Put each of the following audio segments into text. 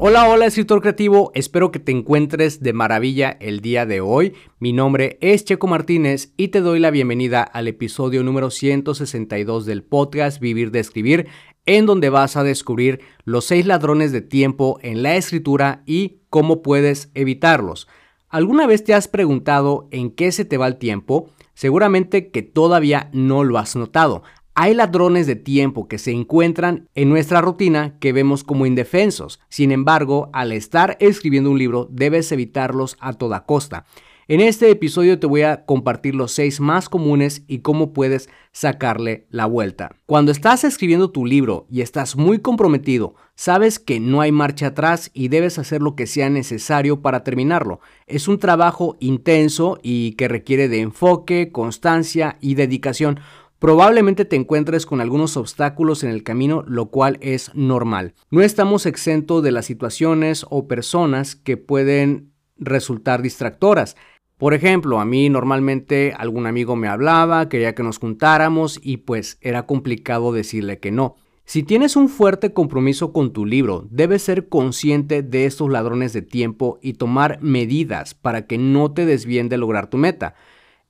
Hola, hola escritor creativo, espero que te encuentres de maravilla el día de hoy. Mi nombre es Checo Martínez y te doy la bienvenida al episodio número 162 del podcast Vivir de Escribir, en donde vas a descubrir los seis ladrones de tiempo en la escritura y cómo puedes evitarlos. ¿Alguna vez te has preguntado en qué se te va el tiempo? Seguramente que todavía no lo has notado. Hay ladrones de tiempo que se encuentran en nuestra rutina que vemos como indefensos. Sin embargo, al estar escribiendo un libro, debes evitarlos a toda costa. En este episodio te voy a compartir los seis más comunes y cómo puedes sacarle la vuelta. Cuando estás escribiendo tu libro y estás muy comprometido, sabes que no hay marcha atrás y debes hacer lo que sea necesario para terminarlo. Es un trabajo intenso y que requiere de enfoque, constancia y dedicación Probablemente te encuentres con algunos obstáculos en el camino, lo cual es normal. No estamos exentos de las situaciones o personas que pueden resultar distractoras. Por ejemplo, a mí normalmente algún amigo me hablaba, quería que nos juntáramos y pues era complicado decirle que no. Si tienes un fuerte compromiso con tu libro, debes ser consciente de estos ladrones de tiempo y tomar medidas para que no te desvíen de lograr tu meta.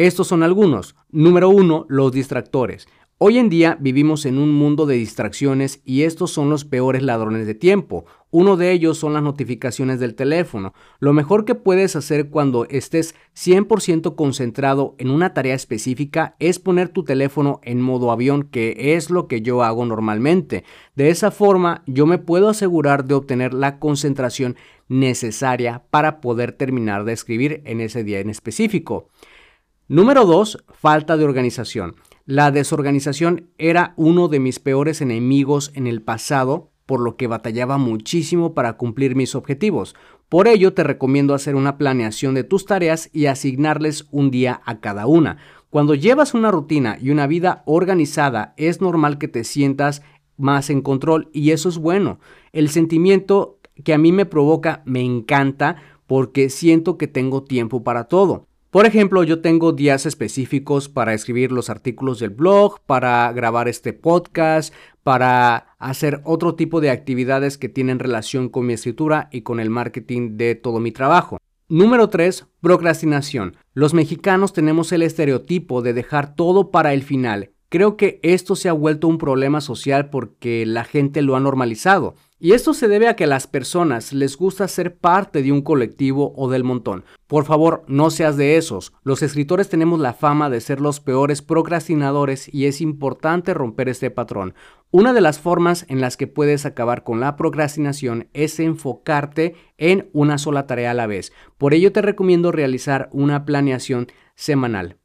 Estos son algunos. Número uno, los distractores. Hoy en día vivimos en un mundo de distracciones y estos son los peores ladrones de tiempo. Uno de ellos son las notificaciones del teléfono. Lo mejor que puedes hacer cuando estés 100% concentrado en una tarea específica es poner tu teléfono en modo avión, que es lo que yo hago normalmente. De esa forma yo me puedo asegurar de obtener la concentración necesaria para poder terminar de escribir en ese día en específico. Número 2. Falta de organización. La desorganización era uno de mis peores enemigos en el pasado, por lo que batallaba muchísimo para cumplir mis objetivos. Por ello te recomiendo hacer una planeación de tus tareas y asignarles un día a cada una. Cuando llevas una rutina y una vida organizada, es normal que te sientas más en control y eso es bueno. El sentimiento que a mí me provoca me encanta porque siento que tengo tiempo para todo. Por ejemplo, yo tengo días específicos para escribir los artículos del blog, para grabar este podcast, para hacer otro tipo de actividades que tienen relación con mi escritura y con el marketing de todo mi trabajo. Número 3. Procrastinación. Los mexicanos tenemos el estereotipo de dejar todo para el final. Creo que esto se ha vuelto un problema social porque la gente lo ha normalizado. Y esto se debe a que a las personas les gusta ser parte de un colectivo o del montón. Por favor, no seas de esos. Los escritores tenemos la fama de ser los peores procrastinadores y es importante romper este patrón. Una de las formas en las que puedes acabar con la procrastinación es enfocarte en una sola tarea a la vez. Por ello te recomiendo realizar una planeación semanal.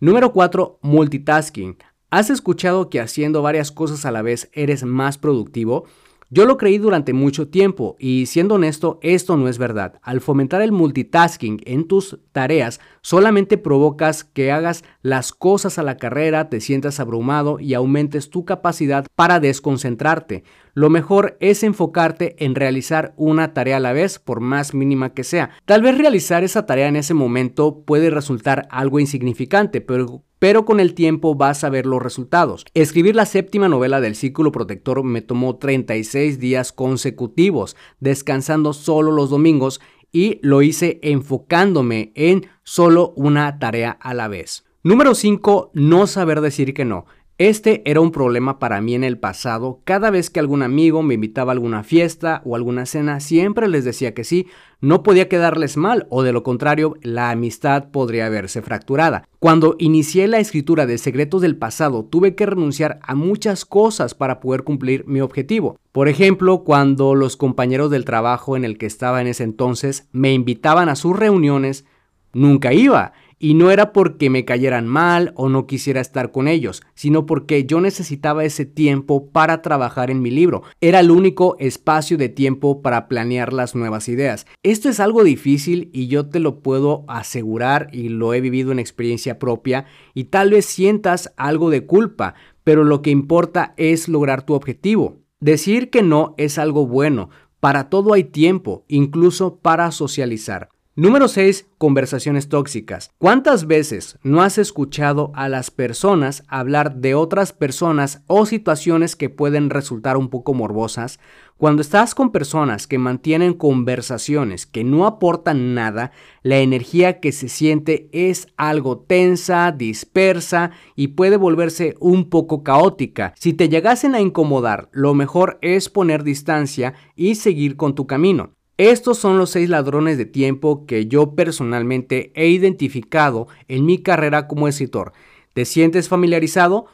Número 4. Multitasking. ¿Has escuchado que haciendo varias cosas a la vez eres más productivo? Yo lo creí durante mucho tiempo y siendo honesto, esto no es verdad. Al fomentar el multitasking en tus tareas, solamente provocas que hagas las cosas a la carrera, te sientas abrumado y aumentes tu capacidad para desconcentrarte. Lo mejor es enfocarte en realizar una tarea a la vez, por más mínima que sea. Tal vez realizar esa tarea en ese momento puede resultar algo insignificante, pero pero con el tiempo vas a ver los resultados. Escribir la séptima novela del Círculo Protector me tomó 36 días consecutivos, descansando solo los domingos y lo hice enfocándome en solo una tarea a la vez. Número 5. No saber decir que no. Este era un problema para mí en el pasado. Cada vez que algún amigo me invitaba a alguna fiesta o alguna cena, siempre les decía que sí. No podía quedarles mal o de lo contrario, la amistad podría verse fracturada. Cuando inicié la escritura de Secretos del Pasado, tuve que renunciar a muchas cosas para poder cumplir mi objetivo. Por ejemplo, cuando los compañeros del trabajo en el que estaba en ese entonces me invitaban a sus reuniones, nunca iba y no era porque me cayeran mal o no quisiera estar con ellos, sino porque yo necesitaba ese tiempo para trabajar en mi libro. Era el único espacio de tiempo para planear las nuevas ideas. Esto es algo difícil y yo te lo puedo asegurar y lo he vivido en experiencia propia y tal vez sientas algo de culpa, pero lo que importa es lograr tu objetivo. Decir que no es algo bueno. Para todo hay tiempo, incluso para socializar. Número 6. Conversaciones tóxicas. ¿Cuántas veces no has escuchado a las personas hablar de otras personas o situaciones que pueden resultar un poco morbosas? Cuando estás con personas que mantienen conversaciones que no aportan nada, la energía que se siente es algo tensa, dispersa y puede volverse un poco caótica. Si te llegasen a incomodar, lo mejor es poner distancia y seguir con tu camino. Estos son los seis ladrones de tiempo que yo personalmente he identificado en mi carrera como escritor. ¿Te sientes familiarizado?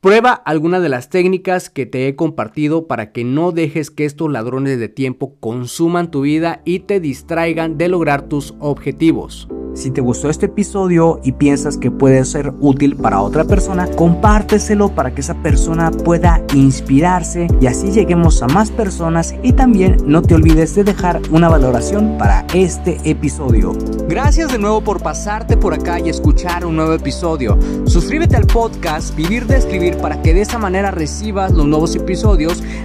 Prueba alguna de las técnicas que te he compartido para que no dejes que estos ladrones de tiempo consuman tu vida y te distraigan de lograr tus objetivos. Si te gustó este episodio y piensas que puede ser útil para otra persona, compárteselo para que esa persona pueda inspirarse y así lleguemos a más personas y también no te olvides de dejar una valoración para este episodio. Gracias de nuevo por pasarte por acá y escuchar un nuevo episodio. Suscríbete al podcast Vivir de Escribir para que de esa manera recibas los nuevos episodios